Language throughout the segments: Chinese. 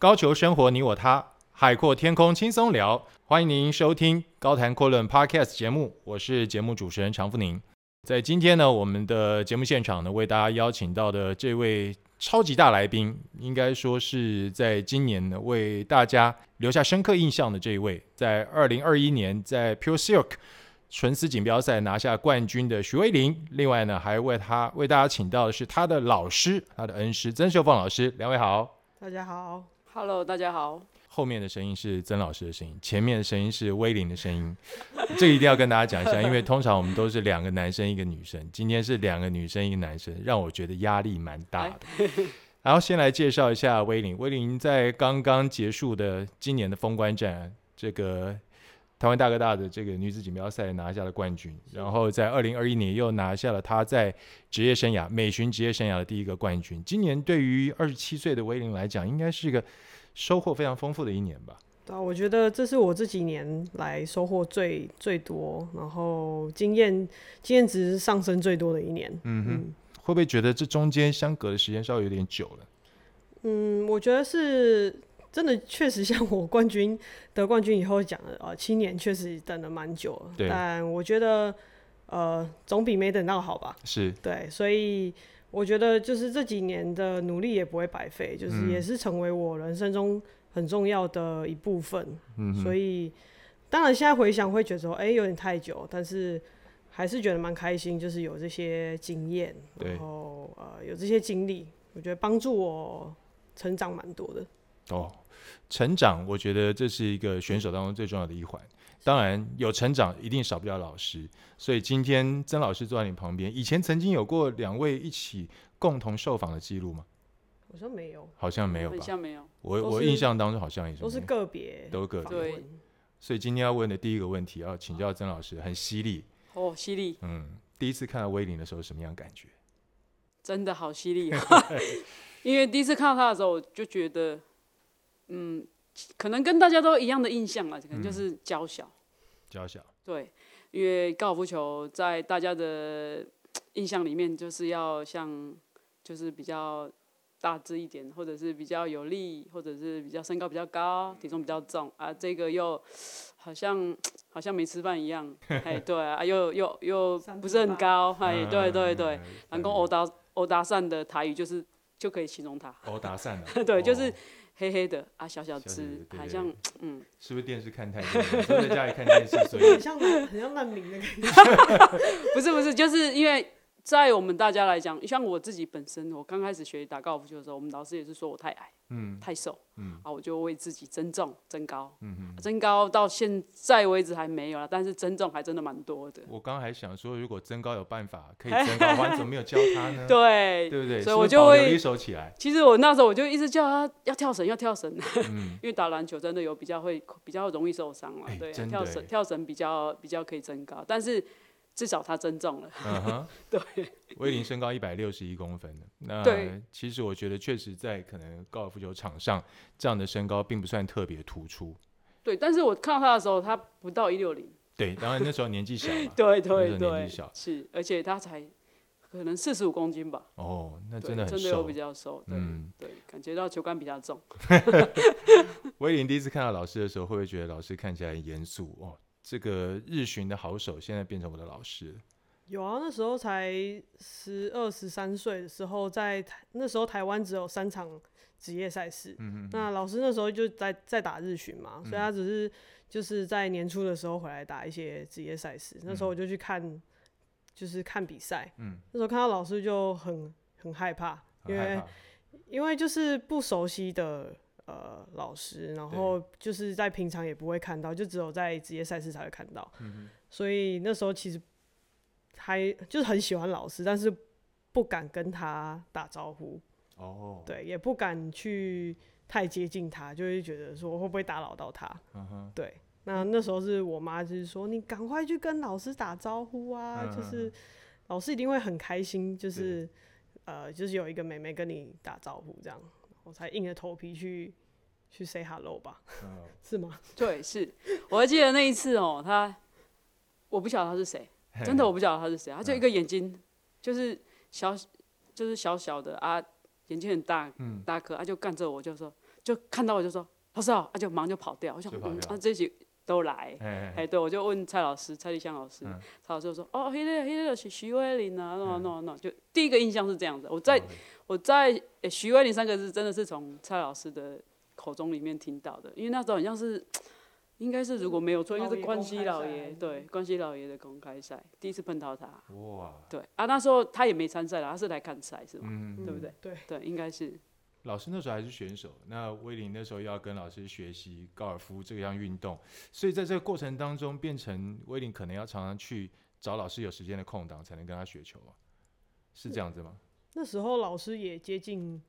高球生活你我他，海阔天空轻松聊。欢迎您收听高谈阔论 Podcast 节目，我是节目主持人常富宁。在今天呢，我们的节目现场呢，为大家邀请到的这位超级大来宾，应该说是在今年呢为大家留下深刻印象的这一位，在二零二一年在 Pure Silk 纯丝锦标赛拿下冠军的徐威林。另外呢，还为他为大家请到的是他的老师，他的恩师曾秀凤老师。两位好，大家好。Hello，大家好。后面的声音是曾老师的声音，前面的声音是威林的声音。这个一定要跟大家讲一下，因为通常我们都是两个男生一个女生，今天是两个女生一个男生，让我觉得压力蛮大的。然后先来介绍一下威林，威林在刚刚结束的今年的封关战，这个台湾大哥大的这个女子锦标赛拿下了冠军，然后在二零二一年又拿下了她在职业生涯美巡职业生涯的第一个冠军。今年对于二十七岁的威麟来讲，应该是一个。收获非常丰富的一年吧。对啊，我觉得这是我这几年来收获最最多，然后经验经验值上升最多的一年。嗯哼，嗯，会不会觉得这中间相隔的时间稍微有点久了？嗯，我觉得是真的，确实像我冠军得冠军以后讲的啊，七年确实等了蛮久了。但我觉得呃，总比没等到好吧。是。对，所以。我觉得就是这几年的努力也不会白费，就是也是成为我人生中很重要的一部分。嗯，所以当然现在回想会觉得说，哎，有点太久，但是还是觉得蛮开心，就是有这些经验，然后呃有这些经历，我觉得帮助我成长蛮多的。哦，成长，我觉得这是一个选手当中最重要的一环。当然有成长，一定少不了老师。所以今天曾老师坐在你旁边，以前曾经有过两位一起共同受访的记录吗？好像没有，好像没有吧？好像没有。我我印象当中好像也是都是个别，都个别。对。所以今天要问的第一个问题，要请教曾老师，很犀利哦，犀利。嗯，第一次看到威麟的时候，什么样感觉？真的好犀利啊！因为第一次看到他的时候，我就觉得，嗯。可能跟大家都一样的印象啊，可能就是娇小，娇小。对，因为高尔夫球在大家的印象里面，就是要像，就是比较大只一点，或者是比较有力，或者是比较身高比较高，体重比较重啊。这个又好像好像没吃饭一样，哎，对啊，又又又不是很高，哎，对对对。然后欧达欧达善的台语就是就可以形容他。欧达善。对，就是。黑黑的啊，小小只，好像嗯，是不是电视看太多，都在家里看电视，所 以 很像很像难民的感觉。不是不是，就是因为。在我们大家来讲，像我自己本身，我刚开始学打高尔夫球的时候，我们老师也是说我太矮，嗯，太瘦，嗯，啊，我就为自己增重、增高，嗯嗯，增高到现在为止还没有了，但是增重还真的蛮多的。我刚刚还想说，如果增高有办法可以增高，我怎么没有教他呢？对，对不对？所以我就会一手起来。其实我那时候我就一直叫他要跳绳，要跳绳，嗯、因为打篮球真的有比较会比较容易受伤嘛，对，跳绳跳绳比较比较可以增高，但是。至少他增重了。嗯哼，对。威林身高一百六十一公分的，那其实我觉得确实在可能高尔夫球场上，这样的身高并不算特别突出。对，但是我看到他的时候，他不到一六零。对，当然那时候年纪小嘛。对 对对。年纪小。是，而且他才可能四十五公斤吧。哦，那真的很瘦。真的有比较瘦。嗯，对，感觉到球杆比较重。威林第一次看到老师的时候，会不会觉得老师看起来很严肃？哦。这个日巡的好手，现在变成我的老师了。有啊，那时候才十二十三岁的时候，在台那时候台湾只有三场职业赛事。嗯嗯。那老师那时候就在在打日巡嘛，所以他只是就是在年初的时候回来打一些职业赛事。那时候我就去看，就是看比赛。嗯。那时候看到老师就很很害怕，因为因为就是不熟悉的。呃，老师，然后就是在平常也不会看到，就只有在职业赛事才会看到。嗯、所以那时候其实还就是很喜欢老师，但是不敢跟他打招呼。哦。对，也不敢去太接近他，就会觉得说会不会打扰到他。嗯、对。那那时候是我妈就是说，你赶快去跟老师打招呼啊，嗯、就是老师一定会很开心，就是呃，就是有一个妹妹跟你打招呼这样。我才硬着头皮去去 say hello 吧，oh. 是吗？对，是。我还记得那一次哦、喔，他我不晓得他是谁，真的我不晓得他是谁。他就一个眼睛，就是小，就是小小的啊，眼睛很大，嗯大颗，他就干着我就说，就看到我就说老师好，啊就忙就跑掉。我想嗯，啊这些都来，哎对，我就问蔡老师蔡丽香老师，蔡老师就说哦，那个那个是徐威林啊，no no no，就第一个印象是这样子。我在我在徐威林三个字真的是从蔡老师的口中里面听到的，因为那时候好像是。应该是如果没有错，应该是关西老爷对关西老爷的公开赛第一次碰到他。哇！对啊，那时候他也没参赛了，他是来看赛是吗？嗯，对不对？对对，应该是。老师那时候还是选手，那威林那时候要跟老师学习高尔夫这样运动，所以在这个过程当中，变成威林可能要常常去找老师有时间的空档才能跟他学球啊，是这样子吗？那时候老师也接近，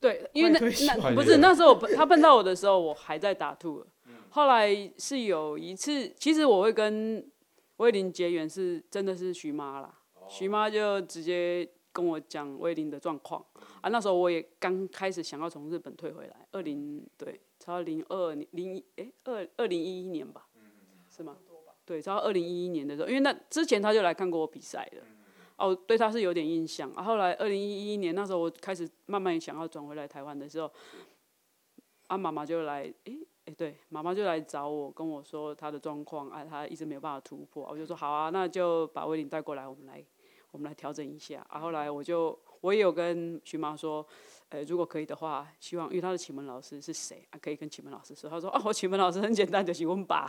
对，因为那那不是那时候他碰到我的时候，我还在打兔。后来是有一次，其实我会跟威霖结缘，是真的是徐妈啦。徐妈就直接跟我讲威霖的状况啊。那时候我也刚开始想要从日本退回来，二零对，超零二零哎二二零一一年吧，是吗？对，超二零一一年的时候，因为那之前他就来看过我比赛的，哦，对他是有点印象。啊，后来二零一一年那时候我开始慢慢想要转回来台湾的时候，啊，妈妈就来诶。对，妈妈就来找我，跟我说她的状况，啊，她一直没有办法突破，我就说好啊，那就把威霖带过来，我们来，我们来调整一下。啊，后来我就我也有跟徐妈说，呃，如果可以的话，希望因为她的启蒙老师是谁啊，可以跟启蒙老师说。他说啊，我启蒙老师很简单，就是问爸。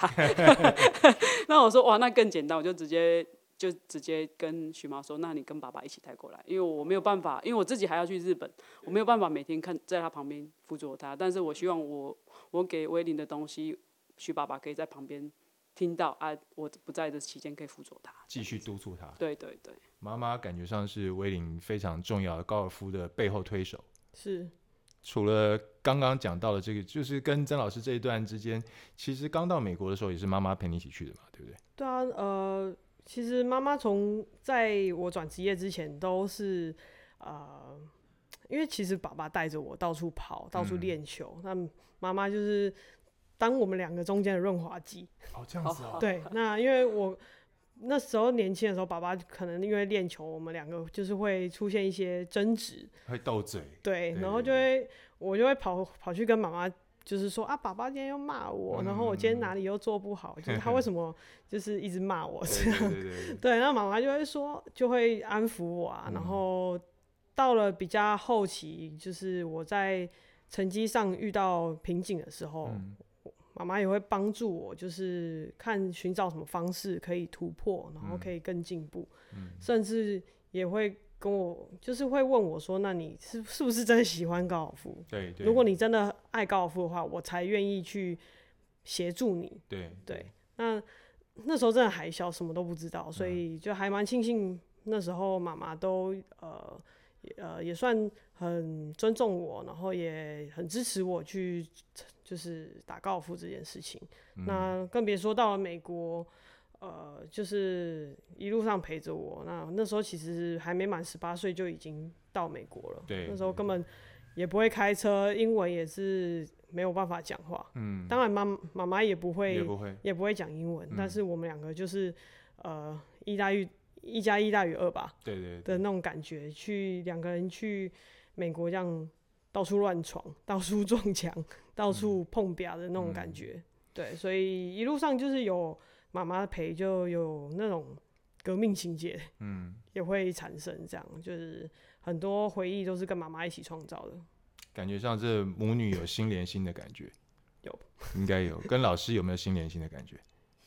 那我说哇，那更简单，我就直接。就直接跟徐妈说，那你跟爸爸一起带过来，因为我没有办法，因为我自己还要去日本，我没有办法每天看在他旁边辅佐他。但是我希望我我给威霖的东西，徐爸爸可以在旁边听到啊，我不在的期间可以辅佐他，继续督促他。对对对，妈妈感觉上是威霖非常重要的高尔夫的背后推手。是，除了刚刚讲到的这个，就是跟曾老师这一段之间，其实刚到美国的时候也是妈妈陪你一起去的嘛，对不对？对啊，呃。其实妈妈从在我转职业之前都是，呃，因为其实爸爸带着我到处跑，到处练球，那妈妈就是当我们两个中间的润滑剂。哦，这样子哦。对，那因为我那时候年轻的时候，爸爸可能因为练球，我们两个就是会出现一些争执，会斗嘴。对，然后就会我就会跑跑去跟妈妈。就是说啊，爸爸今天又骂我，然后我今天哪里又做不好，嗯、就是他 为什么就是一直骂我这样？对，对，对，对，对，那妈妈就会说，就会安抚我啊。嗯、然后到了比较后期，就是我在成绩上遇到瓶颈的时候，妈妈、嗯、也会帮助我，就是看寻找什么方式可以突破，然后可以更进步，嗯、甚至也会。跟我就是会问我说：“那你是是不是真的喜欢高尔夫？对，对，如果你真的爱高尔夫的话，我才愿意去协助你。对”对对，那那时候真的还小，什么都不知道，所以就还蛮庆幸那时候妈妈都呃呃也算很尊重我，然后也很支持我去就是打高尔夫这件事情。嗯、那更别说到了美国。呃，就是一路上陪着我。那那时候其实还没满十八岁就已经到美国了。对，那时候根本也不会开车，英文也是没有办法讲话。嗯，当然妈妈妈也不会，也不会，也不会讲英文。嗯，但是我们两个就是呃，一大于一加一大于二吧。对对。的那种感觉，去两个人去美国这样到处乱闯，到处撞墙，到处碰壁的那种感觉。嗯，对，所以一路上就是有。妈妈陪就有那种革命情节，嗯，也会产生这样，就是很多回忆都是跟妈妈一起创造的。感觉像这母女有心连心的感觉，有，应该有。跟老师有没有心连心的感觉？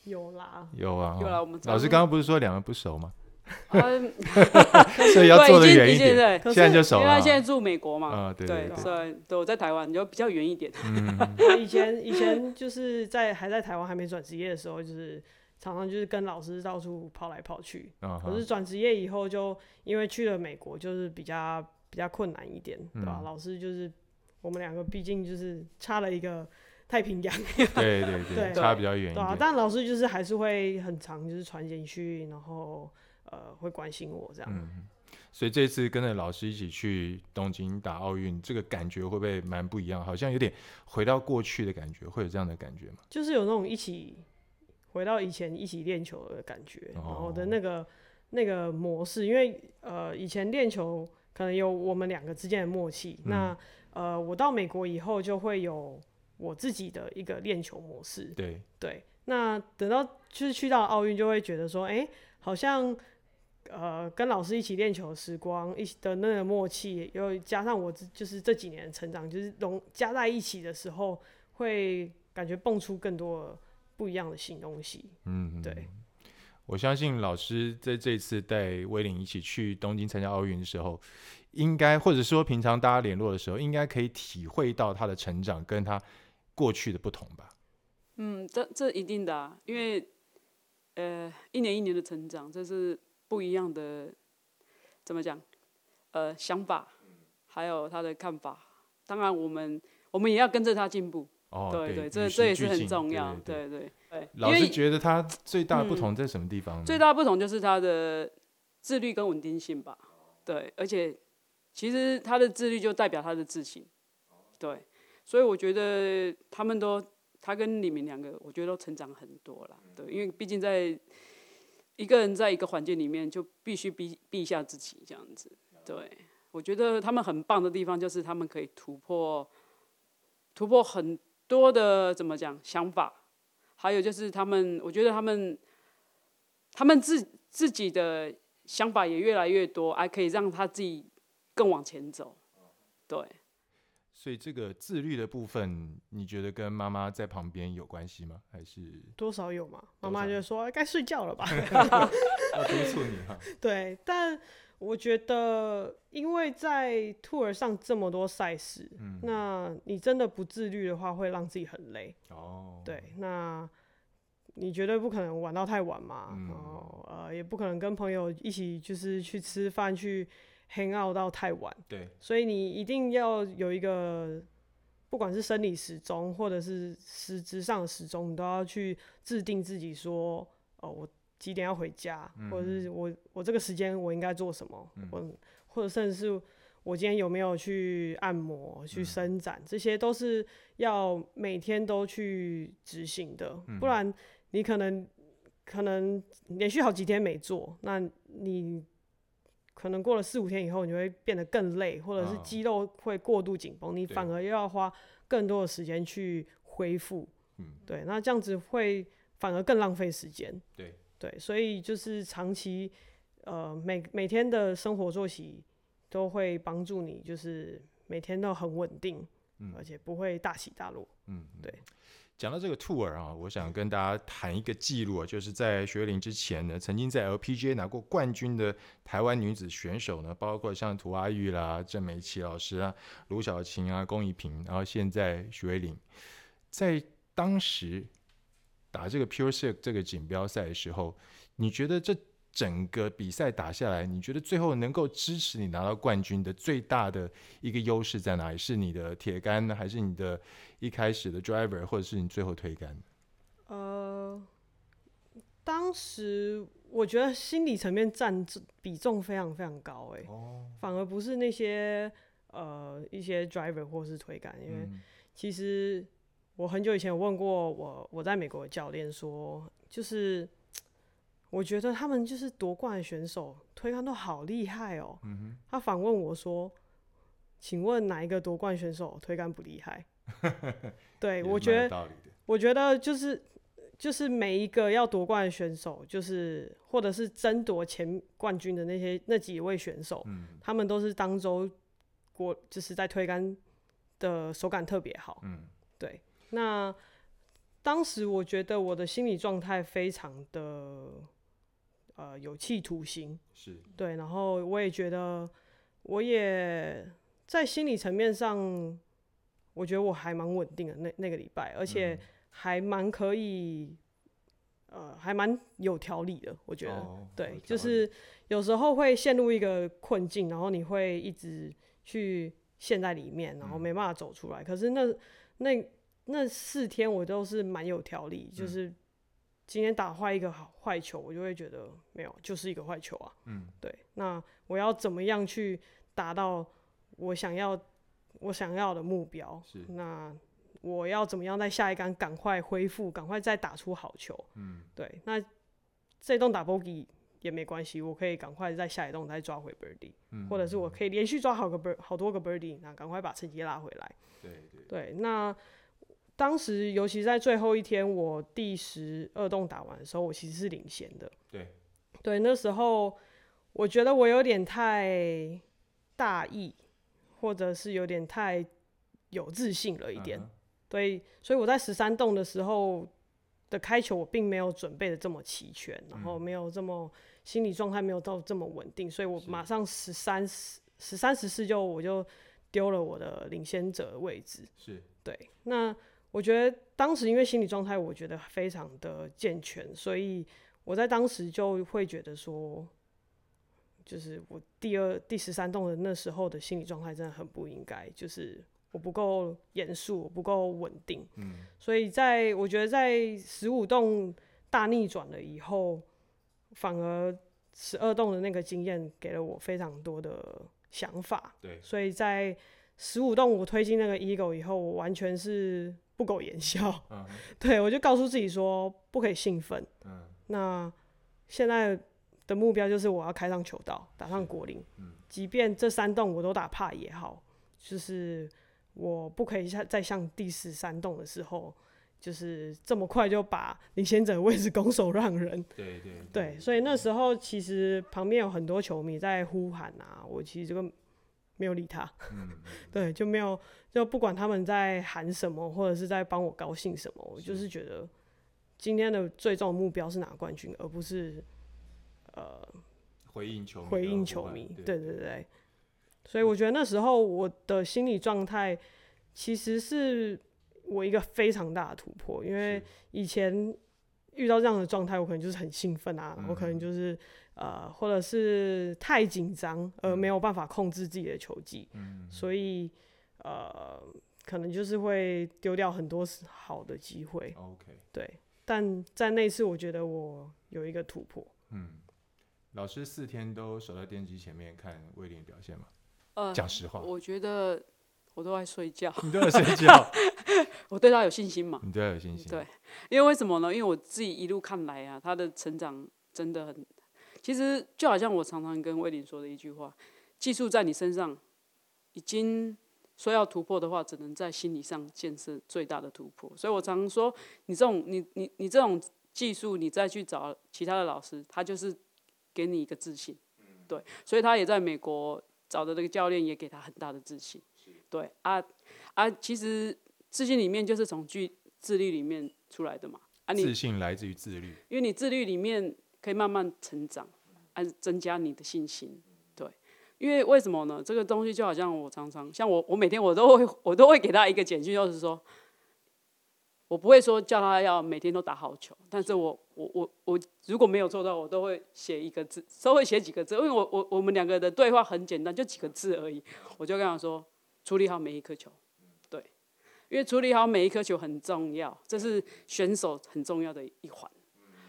有啦，有啊，有啦。我们老师刚刚不是说两个不熟吗？所以要坐得远一点。现在就熟了，因为他现在住美国嘛。啊，对对对，对，我在台湾，就比较远一点。以前以前就是在还在台湾还没转职业的时候，就是常常就是跟老师到处跑来跑去。可是转职业以后，就因为去了美国，就是比较比较困难一点，对吧？老师就是我们两个，毕竟就是差了一个太平洋。对对对，差比较远。对啊，但老师就是还是会很长就是传简讯，然后。呃，会关心我这样，嗯，所以这次跟着老师一起去东京打奥运，这个感觉会不会蛮不一样？好像有点回到过去的感觉，会有这样的感觉吗？就是有那种一起回到以前一起练球的感觉，然后的那个那个模式，因为呃，以前练球可能有我们两个之间的默契，嗯、那呃，我到美国以后就会有我自己的一个练球模式。对对，那等到就是去到奥运，就会觉得说，哎、欸，好像呃跟老师一起练球的时光，一起的那个默契，又加上我就是这几年的成长，就是融加在一起的时候，会感觉蹦出更多不一样的新东西。嗯，对。我相信老师在这次带威廉一起去东京参加奥运的时候，应该或者说平常大家联络的时候，应该可以体会到他的成长跟他过去的不同吧？嗯，这这一定的啊，因为呃一年一年的成长，这是不一样的，怎么讲？呃，想法还有他的看法，当然我们我们也要跟着他进步。哦，对对，这这也是很重要，对对对。老师觉得他最大的不同在什么地方？最大的不同就是他的自律跟稳定性吧。对，而且其实他的自律就代表他的自信。对，所以我觉得他们都，他跟李明两个，我觉得都成长很多了。对，因为毕竟在一个人在一个环境里面，就必须逼逼一下自己这样子。对，我觉得他们很棒的地方就是他们可以突破，突破很。多的怎么讲想法，还有就是他们，我觉得他们，他们自自己的想法也越来越多，还可以让他自己更往前走。对，所以这个自律的部分，你觉得跟妈妈在旁边有关系吗？还是多少有嘛？妈妈就说该睡觉了吧，要督促你哈。对，但。我觉得，因为在 tour 上这么多赛事，嗯，那你真的不自律的话，会让自己很累。哦，对，那你绝对不可能玩到太晚嘛，嗯，然后呃，也不可能跟朋友一起就是去吃饭去 hang out 到太晚。对，所以你一定要有一个，不管是生理时钟或者是实质上的时钟，你都要去制定自己说，哦，我。几点要回家，或者是我我这个时间我应该做什么？我、嗯、或者甚至是我今天有没有去按摩、去伸展，嗯、这些都是要每天都去执行的。嗯、不然你可能可能连续好几天没做，那你可能过了四五天以后，你会变得更累，或者是肌肉会过度紧绷，你反而又要花更多的时间去恢复。嗯，对，那这样子会反而更浪费时间。对。对，所以就是长期，呃，每每天的生活作息都会帮助你，就是每天都很稳定，嗯，而且不会大起大落。嗯，对。讲到这个 tour 啊，我想跟大家谈一个记录啊，就是在许玮甯之前呢，曾经在 LPGA 拿过冠军的台湾女子选手呢，包括像涂阿玉啦、郑美琪老师啊、卢晓晴啊、龚怡萍，然后现在徐玮甯，在当时。打这个 Pure Silk 这个锦标赛的时候，你觉得这整个比赛打下来，你觉得最后能够支持你拿到冠军的最大的一个优势在哪里？是你的铁杆呢，还是你的一开始的 driver，或者是你最后推杆？呃，当时我觉得心理层面占比重非常非常高，哎，哦，反而不是那些呃一些 driver 或是推杆，因为其实。我很久以前有问过我我在美国的教练说，就是我觉得他们就是夺冠的选手推杆都好厉害哦。嗯哼。他反问我说：“请问哪一个夺冠选手推杆不厉害？” 对，我觉得，我觉得就是就是每一个要夺冠的选手，就是或者是争夺前冠军的那些那几位选手，嗯，他们都是当周国就是在推杆的手感特别好。嗯，对。那当时我觉得我的心理状态非常的呃有期徒刑，是。对，然后我也觉得我也在心理层面上，我觉得我还蛮稳定的那那个礼拜，而且还蛮可以，呃，还蛮有条理的，我觉得，哦、对，就是有时候会陷入一个困境，然后你会一直去陷在里面，然后没办法走出来，嗯、可是那那。那四天我都是蛮有条理，嗯，就是今天打坏一个好坏球，我就会觉得没有，就是一个坏球啊。嗯，对。那我要怎么样去达到我想要我想要的目标？是。那我要怎么样在下一杆赶快恢复，赶快再打出好球？嗯，对。那这栋打 bogey 也没关系，我可以赶快在下一洞再抓回 birdie，、嗯、或者是我可以连续抓好个 bird 好多个 birdie，那赶快把成绩拉回来。对对对，那当时尤其在最后一天，我第十二洞打完的时候，我其实是领先的。对对，那时候我觉得我有点太大意，或者是有点太有自信了一点。Uh-huh. 对，所以我在十三洞的时候的开球，我并没有准备的这么齐全，然后没有这么心理状态没有到这么稳定，所以我马上十三十十三十四就我就丢了我的领先者的位置。是对，那我觉得当时因为心理状态我觉得非常的健全，所以我在当时就会觉得说，就是我第二第十三栋的那时候的心理状态真的很不应该，就是。我不够严肃，我不够稳定，嗯，所以在我觉得在十五栋大逆转了以后，反而十二栋的那个经验给了我非常多的想法，对，所以在十五栋我推进那个 Eagle 以后，我完全是不苟言笑，嗯，对，我就告诉自己说不可以兴奋，嗯，那现在的目标就是我要开上球道，打上果岭，嗯，即便这三洞我都打怕也好，就是。我不可以像在像第十三洞的时候，就是这么快就把领先者的位置拱手让人。对对对，对，所以那时候其实旁边有很多球迷在呼喊啊，我其实这个没有理他。嗯、对，就没有就不管他们在喊什么，或者是在帮我高兴什么，我就是觉得今天的最终目标是拿冠军，而不是呃回应球迷回应球迷。对对对。所以我觉得那时候我的心理状态，其实是我一个非常大的突破，因为以前遇到这样的状态，我可能就是很兴奋啊，我可能就是呃，或者是太紧张而没有办法控制自己的球技，所以呃，可能就是会丢掉很多好的机会。OK，对，但在那次我觉得我有一个突破。嗯，老师四天都守在电机前面看威廉表现吗？呃，讲实话，我觉得我都在睡觉。你都在睡觉？我对他有信心嘛？你对他有信心？对，因为为什么呢？因为我自己一路看来啊，他的成长真的很。其实就好像我常常跟威廉说的一句话：技术在你身上已经说要突破的话，只能在心理上建设最大的突破。所以我常常说，你这种你你你这种技术，你再去找其他的老师，他就是给你一个自信。对，所以他也在美国。找的那个教练也给他很大的自信，对啊啊，其实自信里面就是从具自律里面出来的嘛啊，你自信来自于自律，因为你自律里面可以慢慢成长，按，增加你的信心，对，因为为什么呢？这个东西就好像我常常像我，我每天我都会 我都会给他一个简讯，就是说。我不会说叫他要每天都打好球，但是我我我我如果没有做到，我都会写一个字，稍微写几个字，因为我我我们两个的对话很简单，就几个字而已。我就跟他说，处理好每一颗球，对，因为处理好每一颗球很重要，这是选手很重要的一环。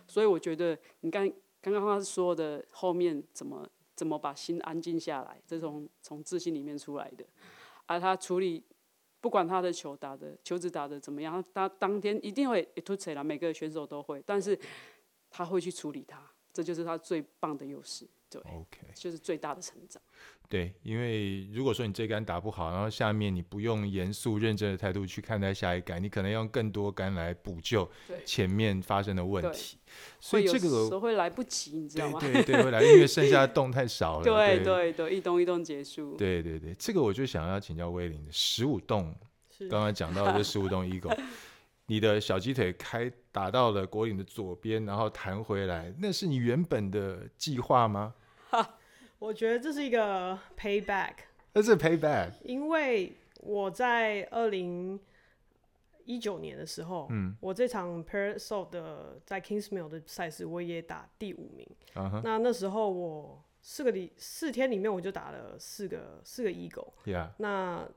所以我觉得你刚刚刚他说的后面怎么怎么把心安静下来，这种从自信里面出来的，而他处理。不管他的球打的球子打的怎么样，他当天一定会突起来，每个选手都会，但是他会去处理他，这就是他最棒的优势，对，OK，就是最大的成长。对，因为如果说你这杆打不好，然后下面你不用严肃认真的态度去看待下一杆，你可能用更多杆来补救前面发生的问题，所以这个有时候会来不及，你知道吗？对对对，会来，因为剩下的洞太少了。对对对，一洞一洞结束。对对对，这个我就想要请教威廉的十五洞，刚刚讲到的 十五洞 Eagle，你的小鸡腿开打到了果岭的左边，然后弹回来，那是你原本的计划吗？我觉得这是一个 payback，这是 payback，因为我在二零一九年的时候，嗯，我这场 Parasol 的在 Kingsmill 的赛事，我也打第五名。Uh-huh. 那那时候我四个里四天里面，我就打了四个四个 Eagle。Yeah. 那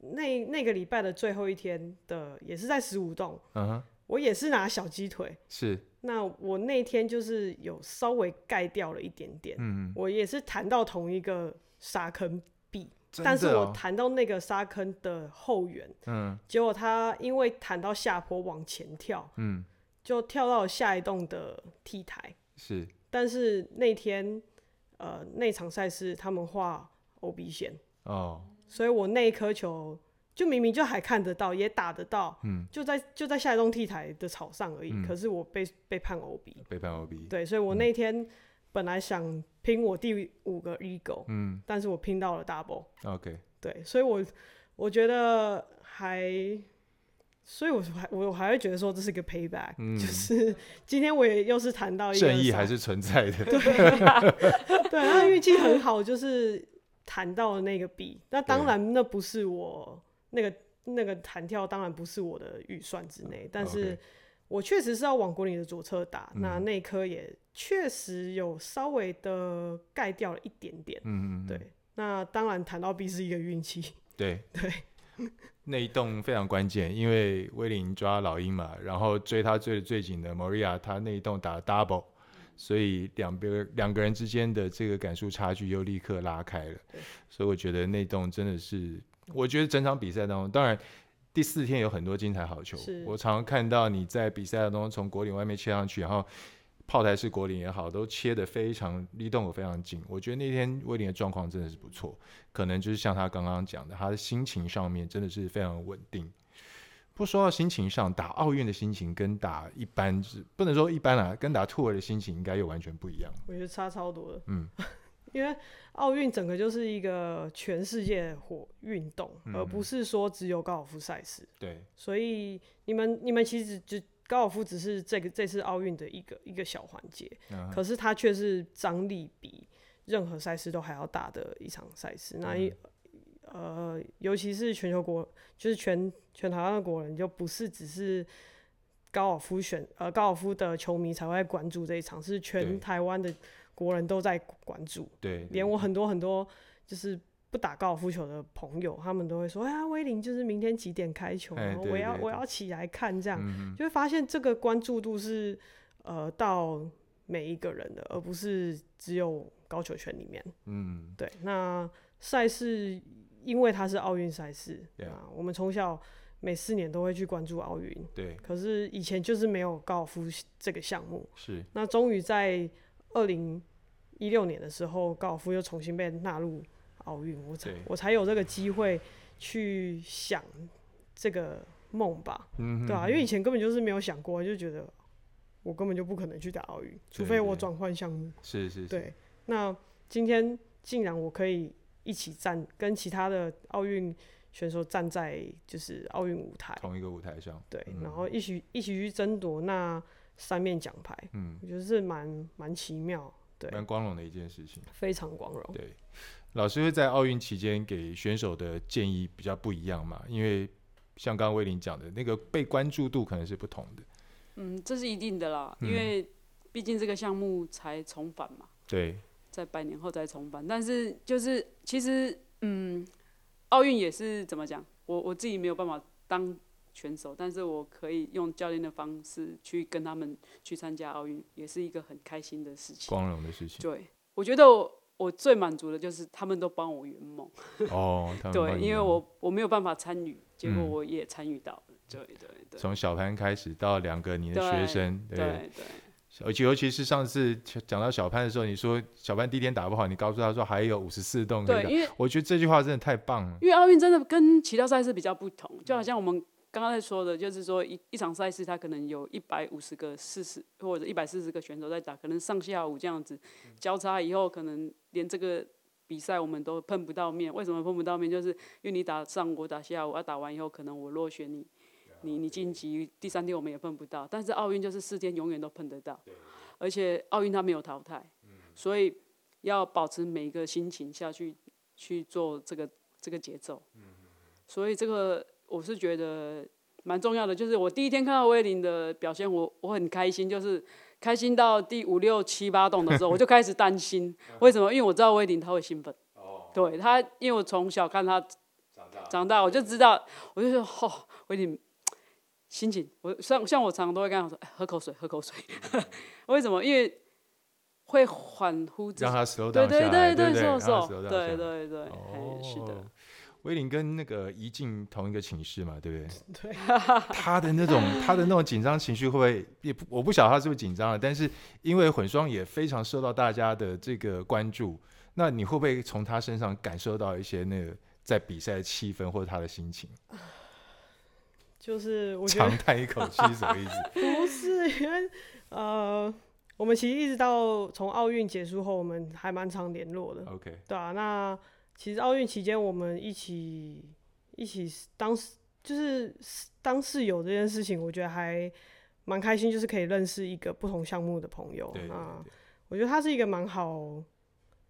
那那个礼拜的最后一天的，也是在十五栋。Uh-huh. 我也是拿小鸡腿。是。那我那天就是有稍微盖掉了一点点，嗯，我也是弹到同一个沙坑壁，哦，但是我弹到那个沙坑的后缘，嗯，结果他因为弹到下坡往前跳，嗯，就跳到了下一栋的 T 台，是，但是那天呃那场赛事他们画 OB 线哦，所以我那一颗球就明明就还看得到，也打得到，嗯，就在就在下一栋 T 台的草上而已，嗯。可是我被被判 OB，被判 OB，对，所以我那天本来想拼我第五个 Eagle，嗯。但是我拼到了 Double，，OK，对，所以我我觉得还。所以我还我我还会觉得说这是一个 payback，、嗯。就是今天我也又是谈到一个少正义还是存在的，对，那运气很好，就是谈到了那个 B，。那当然，那不是我那个那个弹跳，当然不是我的预算之内。但是我确实是要往国林的左侧打，嗯那那颗也确实有稍微的盖掉了一点点。嗯嗯，嗯对，那当然弹到 B 是一个运气。对对，那一洞非常关键，因为威林抓老鹰嘛，然后追他追的最紧的 Maria，他那一洞打了 double，所以两边两个人之间的这个感受差距又立刻拉开了。所以我觉得那洞真的是，我觉得整场比赛当中，当然第四天有很多精彩好球，我常常看到你在比赛当中从果岭外面切上去，然后。炮台式果岭也好，都切得非常离洞口非常近。我觉得那天威廉的状况真的是不错，可能就是像他刚刚讲的，他的心情上面真的是非常稳定。不过说到心情上，打奥运的心情跟打一般，不能说一般啦，跟打 Tour 的心情应该又完全不一样。我觉得差超多的，嗯，因为奥运整个就是一个全世界活运动，嗯、而不是说只有高尔夫赛事。对，所以你们你们其实就。高尔夫只是这个这次奥运的一个一个小环节，嗯，可是它却是张力比任何赛事都还要大的一场赛事。那一、嗯、呃，尤其是全球国，就是全全台湾的国人，就不是只是高尔夫选呃高尔夫的球迷才会关注这一场，是全台湾的国人都在关注。对，对，连我很多很多就是。不打高尔夫球的朋友，他们都会说：“哎呀，威林就是明天几点开球？我要我要起来看。”这样、嗯、就会发现这个关注度是呃到每一个人的，而不是只有高球圈里面。嗯，对。那赛事因为它是奥运赛事啊，我们从小每四年都会去关注奥运。对。可是以前就是没有高尔夫这个项目。是。那终于在二零一六年的时候，高尔夫又重新被纳入。奥运，我才我才有这个机会去想这个梦吧，嗯、对啊，因为以前根本就是没有想过，就觉得我根本就不可能去打奥运，除非我转换项目。是是是。对，那今天竟然我可以一起站，跟其他的奥运选手站在就是奥运舞台，同一个舞台上。对，嗯、然后一起一起去争夺那三面奖牌，嗯，我觉得是蛮蛮奇妙，对，蛮光荣的一件事情，非常光荣。对。老师会在奥运期间给选手的建议比较不一样嘛？因为像刚刚威林讲的那个被关注度可能是不同的。嗯，这是一定的啦，嗯、因为毕竟这个项目才重返嘛。对，在百年后再重返，但是就是其实嗯，奥运也是怎么讲？我我自己没有办法当选手，但是我可以用教练的方式去跟他们去参加奥运，也是一个很开心的事情，光荣的事情。对，我觉得我。我最满足的就是他们都帮我圆梦。哦，对，因为我我没有办法参与，结果我也参与到了。嗯、对对对。从小潘开始到两个你的学生，对对，对，而且尤其是上次讲到小潘的时候，你说小潘第一天打不好，你告诉他说还有五十四洞。对，因为我觉得这句话真的太棒了。因为奥运真的跟其他赛事比较不同，就好像我们。刚刚在说的，就是说一一场赛事，它可能有一百五十个、四十或者一百四十个选手在打，可能上下午这样子交叉以后，可能连这个比赛我们都碰不到面。为什么碰不到面？就是因为你打上午，我打下午，啊，打完以后可能我落选你，你你晋级，第三天我们也碰不到。但是奥运就是四天永远都碰得到，而且奥运它没有淘汰，所以要保持每一个心情下去去做这个这个节奏。所以这个。我是觉得蛮重要的，就是我第一天看到威林的表现，我我很开心，就是开心到第五六七八栋的时候，我就开始担心，为什么？因为我知道威林他会兴奋，哦对他，因为我从小看他长大，我就知道，我就说，哦，威林心情，我像像我常常都会跟他说，哎，喝口水，喝口水，为什么？因为会恍惚，让他 slow down 对对对对，对对对对，对，哦，是的。威林跟那个怡静同一个寝室嘛，对不对？对。他的那种他的那种紧张情绪会不会也不我不晓得他是不是紧张了，但是因为混双也非常受到大家的这个关注，那你会不会从他身上感受到一些那个在比赛的气氛或者他的心情？就是我长叹一口气是什么意思？不是 因为呃。我们其实一直到从奥运结束后，我们还蛮常联络的。OK，对啊，那其实奥运期间，我们一起一起当就是当室友这件事情，我觉得还蛮开心，就是可以认识一个不同项目的朋友。对对对，那我觉得他是一个蛮好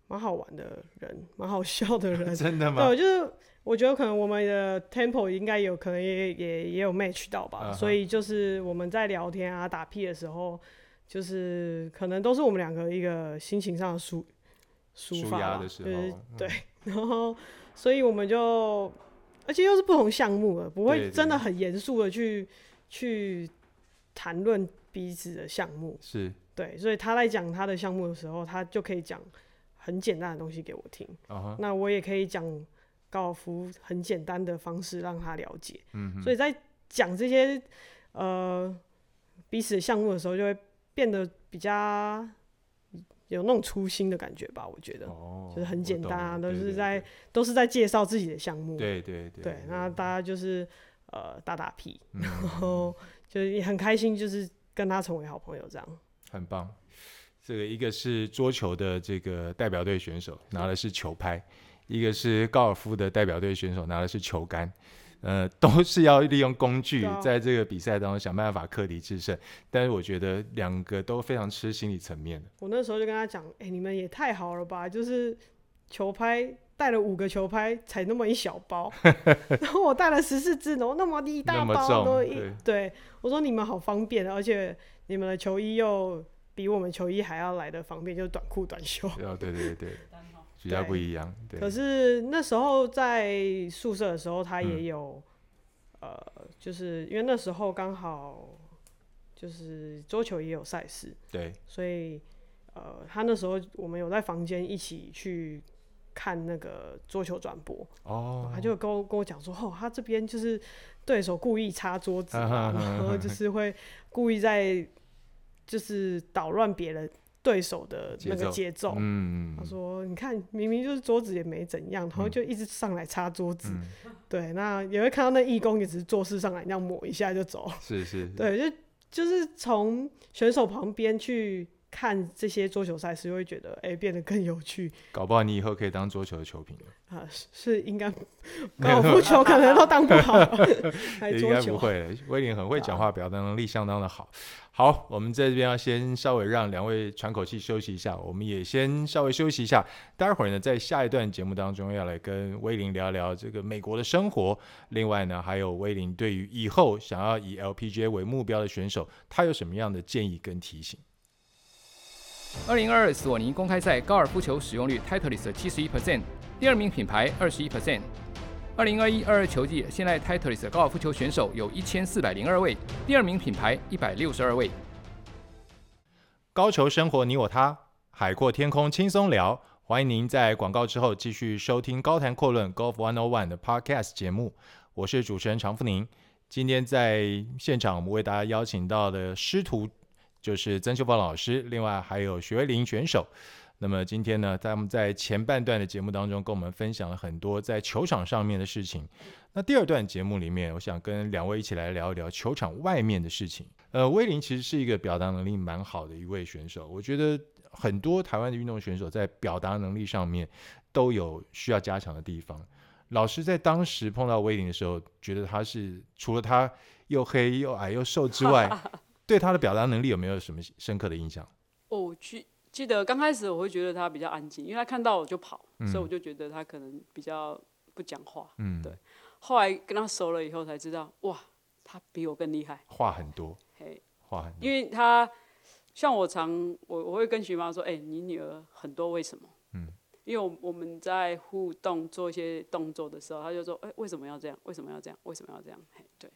蛮好玩的人，蛮好笑的人。真的吗？对，就是我觉得可能我们的 tempo 应该有可能也也也有 match 到吧。Uh -huh. 所以就是我们在聊天啊、打屁的时候。就是可能都是我们两个一个心情上的抒抒发的时候，就是对，嗯、然后所以我们就，而且又是不同项目的，不会真的很严肃的去去谈论彼此的项目，是对，所以他在讲他的项目的时候，他就可以讲很简单的东西给我听，uh-huh. 那我也可以讲高尔夫很简单的方式让他了解，嗯，所以在讲这些呃彼此的项目的时候，就会。变得比较有那种初心的感觉吧，我觉得，哦、就是很简单啊，都是在都是在介绍自己的项目，对对对，对，那大家就是呃打打屁，嗯、然后就是也很开心，就是跟他成为好朋友这样，很棒。这个一个是桌球的这个代表队选手拿的是球拍，一个是高尔夫的代表队选手拿的是球杆。呃，都是要利用工具，在这个比赛当中想办法克敌制胜。但是我觉得两个都非常吃心理层面的。我那时候就跟他讲，哎、欸，你们也太好了吧，就是球拍带了五个球拍，才那么一小包，然后我带了十四支，然后那么一大包都一对，对。我说你们好方便，而且你们的球衣又比我们球衣还要来的方便，就是短裤短袖。哦，对对对。比较不一样，对。可是那时候在宿舍的时候，他也有，嗯、呃，就是因为那时候刚好就是桌球也有赛事，对，所以呃，他那时候我们有在房间一起去看那个桌球转播，哦，他就跟我跟我讲说，哦，他这边就是对手故意擦桌子，然后就是会故意在就是捣乱别人。对手的那个节奏，嗯，他说：“你看，明明就是桌子也没怎样，然后就一直上来擦桌子，嗯、对，那也会看到那义工也只是做事上来那样抹一下就走，是是，是，对，就就是从选手旁边去。”看这些桌球赛事，会觉得哎、欸，变得更有趣。搞不好你以后可以当桌球的球评了啊！是应该，高尔夫球可能都当不好，应该不会了。威廉很会讲话，表达能力相当的好。好，我们在这边要先稍微让两位喘口气休息一下，我们也先稍微休息一下。待会儿呢，在下一段节目当中要来跟威林聊聊这个美国的生活。另外呢，还有威林对于以后想要以 LPGA 为目标的选手，他有什么样的建议跟提醒？二零二二索尼公开赛高尔夫球使用率，Titleist 七十一 percent，第二名品牌二十一 percent。二零二一二二球季，现在 Titleist 高尔夫球选手有一千四百零二位，第二名品牌一百六十二位。高球生活，你我他，海阔天空轻松聊。欢迎您在广告之后继续收听高谈阔论 Golf One On One 的 Podcast 节目，我是主持人常富宁。今天在现场，我们为大家邀请到的师徒。就是曾秀芳老师，另外还有徐威林选手。那么今天呢，他们在前半段的节目当中跟我们分享了很多在球场上面的事情。那第二段节目里面，我想跟两位一起来聊一聊球场外面的事情。呃，威林其实是一个表达能力蛮好的一位选手。我觉得很多台湾的运动选手在表达能力上面都有需要加强的地方。老师在当时碰到威林的时候，觉得他是除了他又黑又矮又瘦之外。对他的表达能力有没有什么深刻的印象？我记记得刚开始我会觉得他比较安静，因为他看到我就跑，嗯，所以我就觉得他可能比较不讲话。嗯，对。后来跟他熟了以后才知道，哇，他比我更厉害，话很多。嘿，话很多。因为他像我常我我会跟徐妈说，哎，欸，你女儿很多为什么？嗯，因为我我们在互动做一些动作的时候，他就说，哎，欸，为什么要这样？为什么要这样？为什么要这样？嘿，对。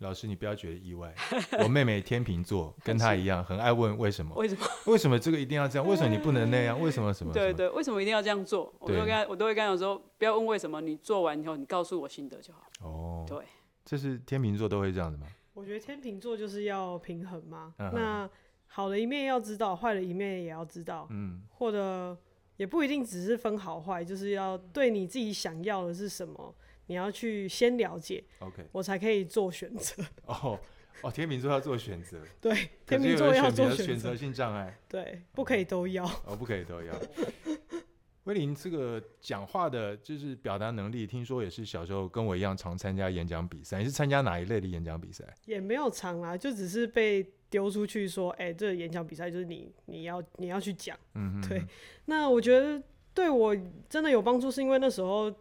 老师，你不要觉得意外，我妹妹天秤座，跟她一样，很爱问为什么？为什么？为什么这个一定要这样？为什么你不能那样？为什么什么？对对，为什么一定要这样做？我都跟她，我都会跟她说，不要问为什么，你做完以后，你告诉我心得就好。哦，对，这是天秤座都会这样的吗？我觉得天秤座就是要平衡嘛。那好的一面要知道，坏的一面也要知道。嗯，或者也不一定只是分好坏，就是要对你自己想要的是什么。你要去先了解，OK，我才可以做选择。哦哦，天秤座要做选择，对，天秤座要做选择性障碍，对，不可以都要。哦，不可以都要。威林这个讲话的，就是表达能力，听说也是小时候跟我一样常参加演讲比赛。你是参加哪一类的演讲比赛？也没有常啊，就只是被丢出去说，哎、欸，这个演讲比赛就是你你要你要去讲。嗯哼，对。那我觉得对我真的有帮助，是因为那时候。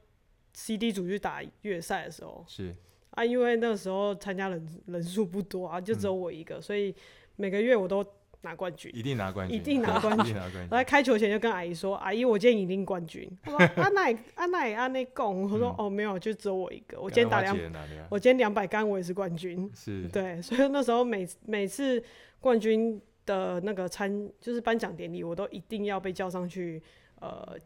CD 组去打月赛的时候，是啊，因为那个时候参加人人数不多啊，就只有我一个，嗯、所以每个月我都拿冠军，一定拿冠军，一定拿冠军。我在开球前就跟阿姨说：“阿姨，我今天一定冠军。”我说：“阿奶，阿奶，阿内贡。”我说：“哦，没有，就只有我一个。我今天打两，我今天两百杆，我也是冠军。”是，对，所以那时候每每次冠军的那个参就是颁奖典礼，我都一定要被叫上去，呃。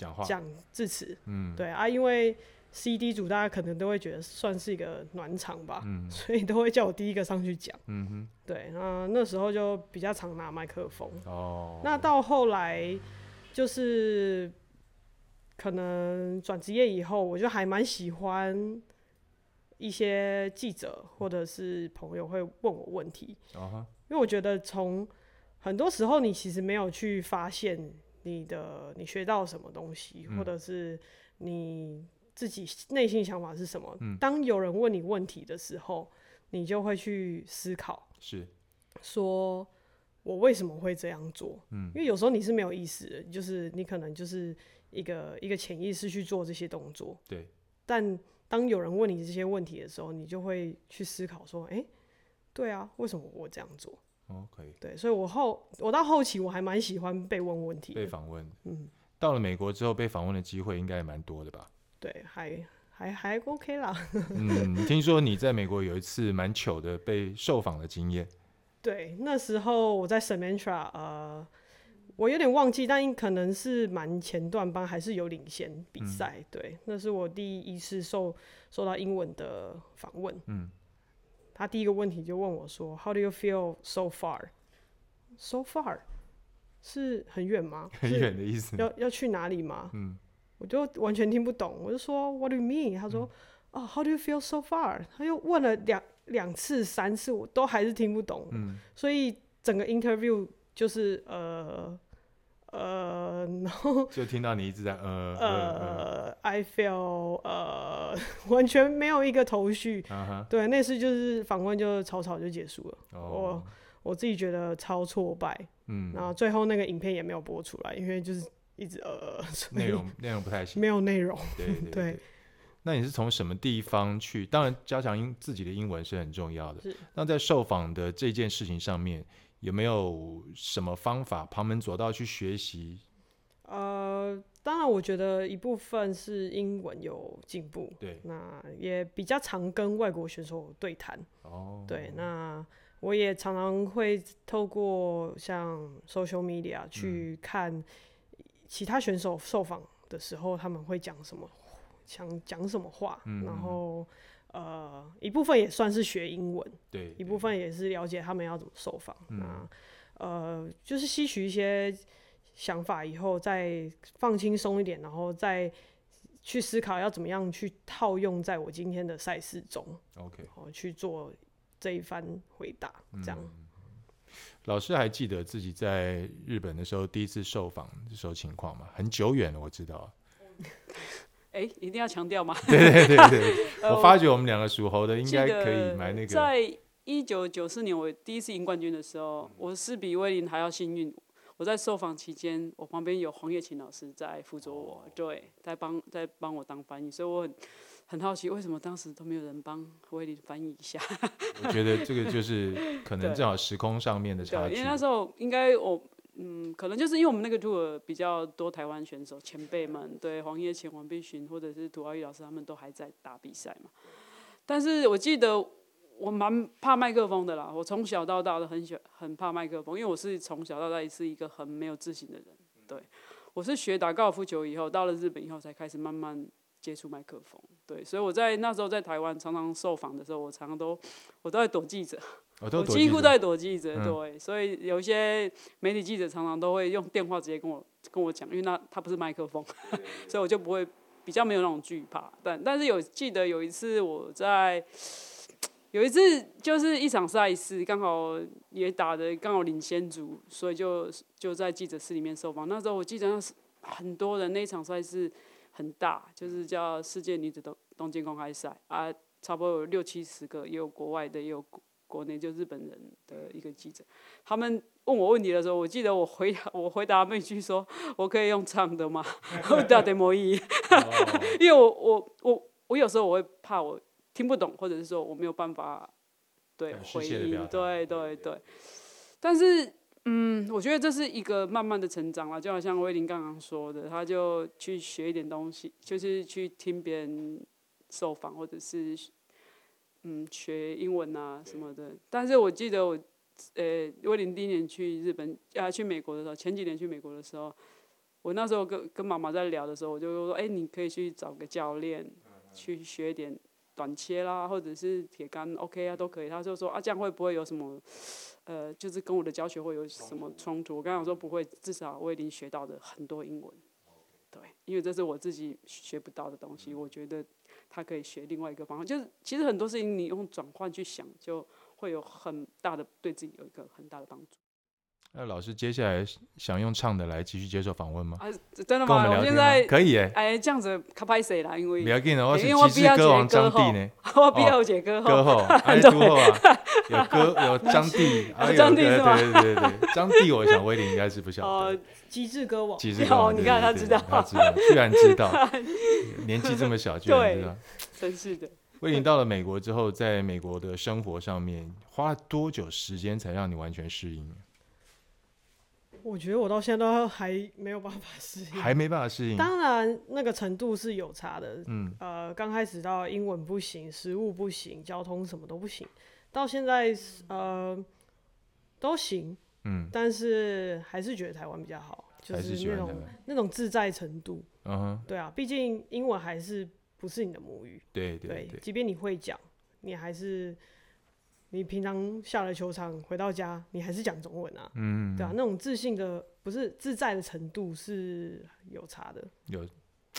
讲话。讲致辞，嗯，对啊，因为 CD 组大家可能都会觉得算是一个暖场吧，嗯，所以都会叫我第一个上去讲，嗯哼，对，那那时候就比较常拿麦克风，哦，那到后来就是可能转职业以后，我就还蛮喜欢一些记者或者是朋友会问我问题，哦，因为我觉得从很多时候你其实没有去发现。你的你学到什么东西，嗯、或者是你自己内心想法是什么？嗯、当有人问你问题的时候，你就会去思考，是说我为什么会这样做？嗯，因为有时候你是没有意识的，就是你可能就是一个一个潜意识去做这些动作。对。但当有人问你这些问题的时候，你就会去思考说：哎、欸，对啊，为什么我这样做？哦，可以。对，所以我后我到后期我还蛮喜欢被问问题，被访问。嗯，到了美国之后，被访问的机会应该也蛮多的吧？对，还还还 OK 啦。嗯，听说你在美国有一次蛮糗的被受访的经验。对，那时候我在 Samantra，呃，我有点忘记，但可能是蛮前段班，还是有领先比赛。嗯、对，那是我第一次受受到英文的访问。嗯。他第一个问题就问我说：“How do you feel so far? So far 是很远吗？很远的意思？要要去哪里吗？”嗯，我就完全听不懂。我就说：“What do you mean？” 他说：“哦、嗯 oh,，How do you feel so far？” 他又问了两两次、三次，我都还是听不懂。嗯，所以整个 interview 就是呃。呃，然后就听到你一直在呃 呃，呃，I feel 呃，完全没有一个头绪。Uh huh. 对，那次就是访问就草草就结束了。Oh. 我我自己觉得超挫败。嗯，然后最后那个影片也没有播出来，因为就是一直呃，内容内容不太行，没有内容。对对，对，对。那你是从什么地方去？当然，加强英自己的英文是很重要的。是。那在受访的这件事情上面。有没有什么方法旁门左道去学习？呃，当然，我觉得一部分是英文有进步，对，那也比较常跟外国选手对谈。哦，对，那我也常常会透过像 social media 去看其他选手受访的时候，他们会讲什么，想讲什么话，嗯、然后。呃，一部分也算是学英文，对，一部分也是了解他们要怎么受访。嗯、那呃，就是吸取一些想法以后，再放轻松一点，然后再去思考要怎么样去套用在我今天的赛事中。OK，去做这一番回答。这样、嗯，老师还记得自己在日本的时候第一次受访的时候情况吗？很久远了，我知道。哎，一定要强调吗？对对对对，我发觉我们两个属猴的应该可以买那个。在一九九四年，我第一次赢冠军的时候，我是比威林还要幸运。我在受访期间，我旁边有黄叶琴老师在辅佐我，对，在帮在帮我当翻译，所以我很很好奇，为什么当时都没有人帮威林翻译一下？我觉得这个就是可能 正好时空上面的差距。因为那时候应该我。嗯，可能就是因为我们那个 tour 比较多台湾选手前辈们，对黄叶前、黄碧勋或者是涂阿玉老师，他们都还在打比赛嘛。但是我记得我蛮怕麦克风的啦，我从小到大都很喜欢很怕麦克风，因为我是从小到大是一个很没有自信的人。对，我是学打高尔夫球以后，到了日本以后才开始慢慢接触麦克风。对，所以我在那时候在台湾常常受访的时候，我常常都我都在躲记者，我几乎都在躲记者。对，所以有一些媒体记者常常都会用电话直接跟我跟我讲，因为那他不是麦克风，所以我就不会比较没有那种惧怕。但但是有记得有一次我在。有一次就是一场赛事，刚好也打得刚好领先组，所以就就在记者室里面受访。那时候我记得那是很多人，那一场赛事很大，就是叫世界女子东东京公开赛啊，差不多有六七十个，也有国外的，也有国内就日本人的一个记者。他们问我问题的时候，我记得我回答我回答他们一句说：“我可以用唱的吗？” 因为我我我我有时候我会怕我。听不懂，或者是说我没有办法对回应，对对对。但是，嗯，我觉得这是一个慢慢的成长了，就好像威林刚刚说的，他就去学一点东西，就是去听别人受访，或者是嗯学英文啊什么的。但是我记得我，呃，威霖第一年去日本啊去美国的时候，前几年去美国的时候，我那时候跟跟妈妈在聊的时候，我就说，哎，你可以去找个教练去学一点。短切啦，或者是铁杆，OK 啊，都可以。他就说啊，这样会不会有什么，呃，就是跟我的教学会有什么冲突？我刚刚说不会，至少我已经学到的很多英文，对，因为这是我自己学不到的东西，我觉得他可以学另外一个方法。就是其实很多事情你用转换去想，就会有很大的对自己有一个很大的帮助。那老师接下来想用唱的来继续接受访问吗？啊，真的吗？我，我现在可以哎，哎，这样子卡拍谁啦？因为不要紧，我是因为我比较歌王张帝呢，我比较解歌后，歌后，哎，歌后啊，有歌有张帝，张帝是吗？对对对对，张帝，我想威廉应该是不晓得。哦，机智歌王，机智歌王，你看他知道，他知道，居然知道，年纪这么小，居然知道，真是的。威廉到了美国之后，在美国的生活上面花了多久时间才让你完全适应？我觉得我到现在都还没有办法适应，还没办法适应。当然，那个程度是有差的。嗯，呃，刚开始到英文不行，食物不行，交通什么都不行，到现在呃都行。嗯，但是还是觉得台湾比较好，就是那种那种自在程度。嗯哼，对啊，毕竟英文还是不是你的母语。对对对，即便你会讲，你还是。你平常下了球场回到家，你还是讲中文啊？嗯，对啊，那种自信的不是自在的程度是有差的。有，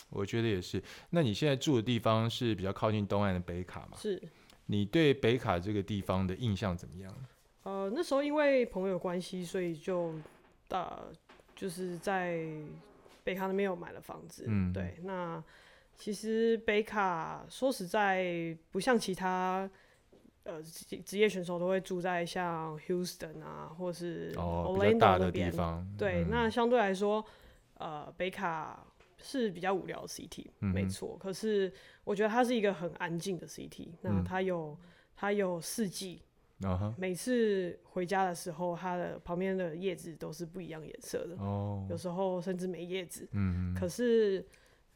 我觉得也是。那你现在住的地方是比较靠近东岸的北卡吗？是。你对北卡这个地方的印象怎么样？呃，那时候因为朋友关系，所以就呃就是在北卡那边有买了房子。嗯，对。那其实北卡说实在不像其他。呃，职职业选手都会住在像 Houston 啊，或是 Orlando 那边。对，嗯、那相对来说，呃，北卡是比较无聊的哼没错。可是我觉得它是一个很安静的 city。那它有它有四季，嗯、每次回家的时候，它的旁边的叶子都是不一样颜色的。哦、有时候甚至没叶子。嗯、可是，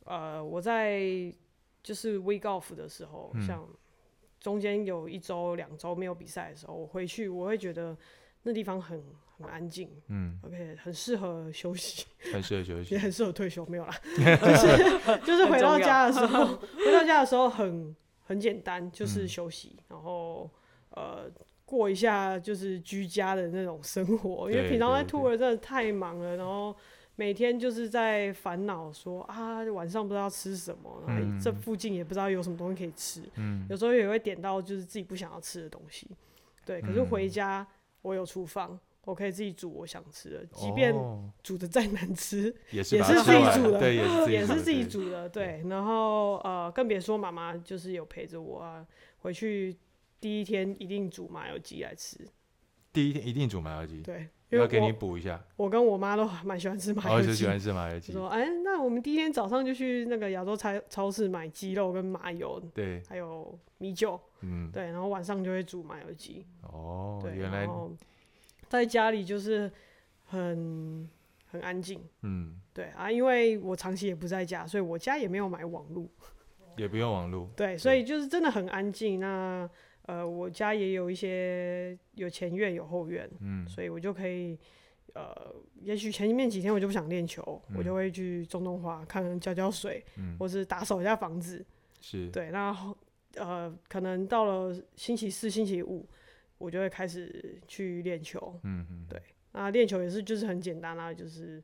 呃，我在就是 week off 的时候，嗯、像。中间有一周、两周没有比赛的时候，我回去我会觉得那地方很很安静，嗯，OK，很适合休息，很适合休息，也很适合退休，没有啦，就是就是回到家的时候，回到家的时候很很简单，就是。休息，嗯、然后呃过一下就是居家的那种生活，因为平常在 tour 真的太忙了，然后。每天就是在烦恼说啊，晚上不知道吃什么，然后这附近也不知道有什么东西可以吃。嗯、有时候也会点到就是自己不想要吃的东西。对，可是回家我有厨房，我可以自己煮我想吃的，即便煮的再难吃，哦、也是自己煮的，对，也是自 己煮的。对，然后呃，更别说妈妈就是有陪着我啊，回去第一天一定煮麻油鸡来吃。第一天一定煮麻油鸡。对。要给你补一下。我跟我妈都蛮喜欢吃麻油鸡。我喜欢吃麻油鸡。说，哎，那我们第一天早上就去那个亚洲超超市买鸡肉跟麻油，对，还有米酒，嗯，对，然后晚上就会煮麻油鸡。哦，对原来。在家里就是很很安静，嗯，对啊，因为我长期也不在家，所以我家也没有买网路，也不用网路。对，所以就是真的很安静。那呃，我家也有一些有前院有后院，嗯，所以我就可以，呃，也许前面几天我就不想练球，嗯、我就会去种种花，看看浇浇水，嗯，或是打扫一下房子，是。对，那后呃，可能到了星期四、星期五，我就会开始去练球，嗯嗯，对，那练球也是就是很简单啊，就是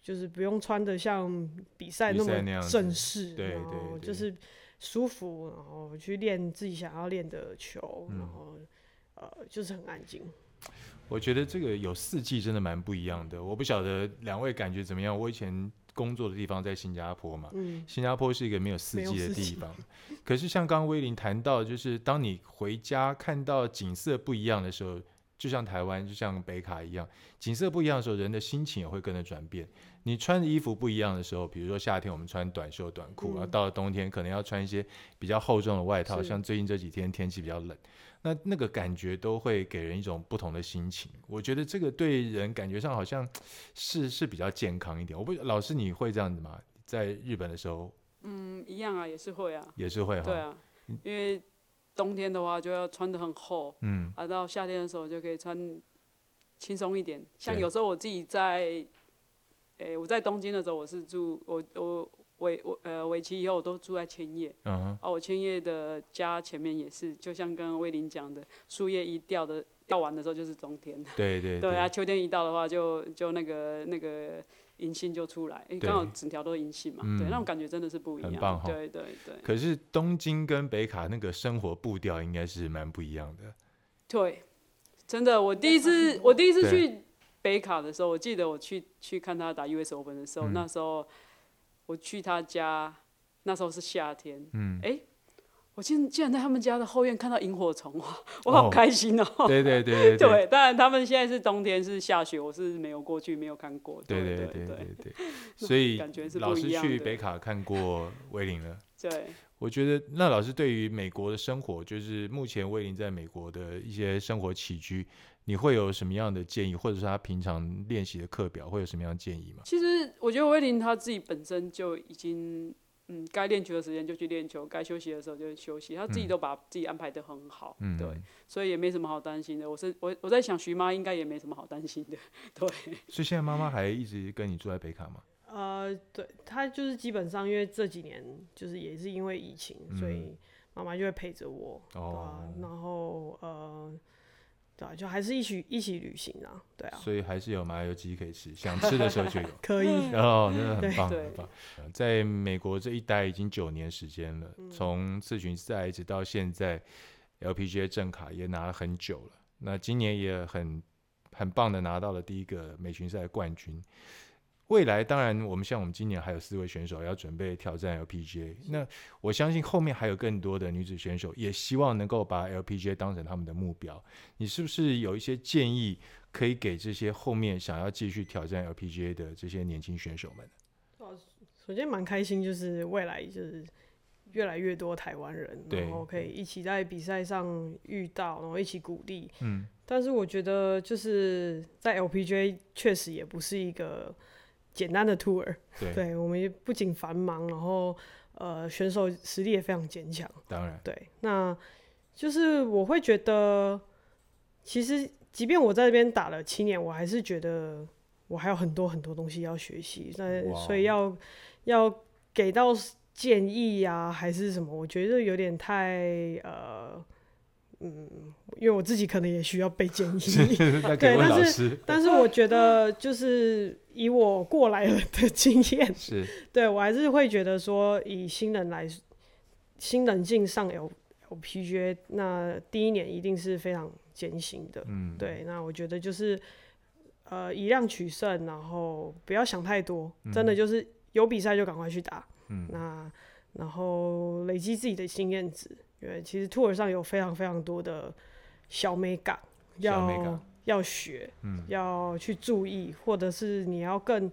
就是不用穿的像比赛那么正式，对对，就是。舒服，然后去练自己想要练的球，嗯、然后呃，就是很安静。我觉得这个有四季真的蛮不一样的。我不晓得两位感觉怎么样？我以前工作的地方在新加坡嘛，嗯、新加坡是一个没有四季的地方。可是像刚刚威林谈到，就是当你回家看到景色不一样的时候，就像台湾，就像北卡一样，景色不一样的时候，人的心情也会跟着转变。你穿的衣服不一样的时候，比如说夏天我们穿短袖短裤，嗯、然后到了冬天可能要穿一些比较厚重的外套。像最近这几天天气比较冷，那那个感觉都会给人一种不同的心情。我觉得这个对人感觉上好像是是比较健康一点。我不老师你会这样子吗？在日本的时候，嗯，一样啊，也是会啊，也是会哈。对啊，因为冬天的话就要穿得很厚，嗯，啊，到夏天的时候就可以穿轻松一点。像有时候我自己在。诶、欸，我在东京的时候，我是住我我尾我呃尾期以后我都住在千叶，嗯、uh. 啊，我千叶的家前面也是，就像刚刚威林讲的，树叶一掉的掉完的时候就是冬天，对对 对，对啊，秋天一到的话就就那个那个银杏就出来，刚对好整条都是银杏嘛，嗯、对，那种感觉真的是不一样，很棒哈，对对对。可是东京跟北卡那个生活步调应该是蛮不一样的，对，真的，我第一次我第一次去。北卡的时候，我记得我去去看他打 US Open 的时候，嗯、那时候我去他家，那时候是夏天。嗯。哎、欸，我竟竟然在他们家的后院看到萤火虫，我好开心哦、喔。对对 对对，当然他们现在是冬天是下雪，我是没有过去，没有看过。对对对对。所以 感觉是老师去北卡看过威灵了。对。我觉得那老师对于美国的生活，就是目前威灵在美国的一些生活起居。你会有什么样的建议，或者是他平常练习的课表会有什么样的建议吗？其实我觉得威霖他自己本身就已经，嗯，该练球的时间就去练球，该休息的时候就休息，他自己都把自己安排的很好，嗯、对，所以也没什么好担心的。我是我我在想徐妈应该也没什么好担心的，对。所以现在妈妈还一直跟你住在北卡吗？呃，对，她就是基本上因为这几年就是也是因为疫情，嗯、所以妈妈就会陪着我，哦、对，然后呃。对，就还是一起一起旅行啊，对啊，所以还是有麻油鸡可以吃，想吃的时候就有，可以，然后真的很棒很棒。在美国这一待已经九年时间了，从次巡赛一直到现在，LPGA 正卡也拿了很久了，那今年也很很棒的拿到了第一个美巡赛冠军。未来当然，我们像我们今年还有四位选手要准备挑战 LPGA，那我相信后面还有更多的女子选手也希望能够把 LPGA 当成他们的目标。你是不是有一些建议可以给这些后面想要继续挑战 LPGA 的这些年轻选手们？哦，首先蛮开心，就是未来就是越来越多台湾人，然后可以一起在比赛上遇到，然后一起鼓励。嗯，但是我觉得就是在 LPGA 确实也不是一个。简单的 tour，对，对，我们不仅繁忙，然后呃选手实力也非常坚强。当然，对，那就是我会觉得，其实即便我在这边打了七年，我还是觉得我还有很多很多东西要学习。那所以要要给到建议呀、啊，还是什么？我觉得有点太呃。嗯，因为我自己可能也需要被建议，对，但是但是我觉得就是以我过来人的经验，是。对我还是会觉得说，以新人来新人进上 L LPGA，那第一年一定是非常艰辛的，嗯，对，那我觉得就是呃以量取胜，然后不要想太多，真的就是有比赛就赶快去打，嗯，那然后累积自己的经验值。因为，其实 tour 上有非常非常多的小美感要要学，嗯，要去注意，或者是你要更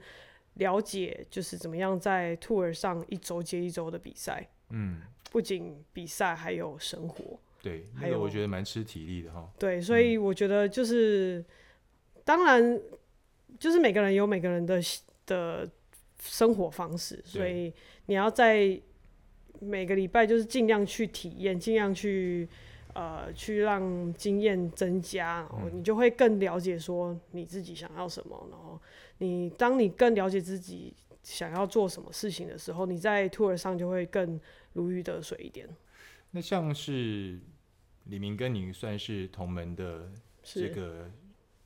了解，就是怎么样在 tour 上一周接一周的比赛，嗯，不仅比赛还有生活，对，还有我觉得蛮吃体力的哈。对，所以我觉得就是，嗯、当然就是每个人有每个人的的生活方式，所以你要在。每个礼拜就是尽量去体验，尽量去呃，去让经验增加，然后你就会更了解说你自己想要什么。然后你当你更了解自己想要做什么事情的时候，你在 tour 上就会更如鱼得水一点。那像是李明跟你算是同门的这个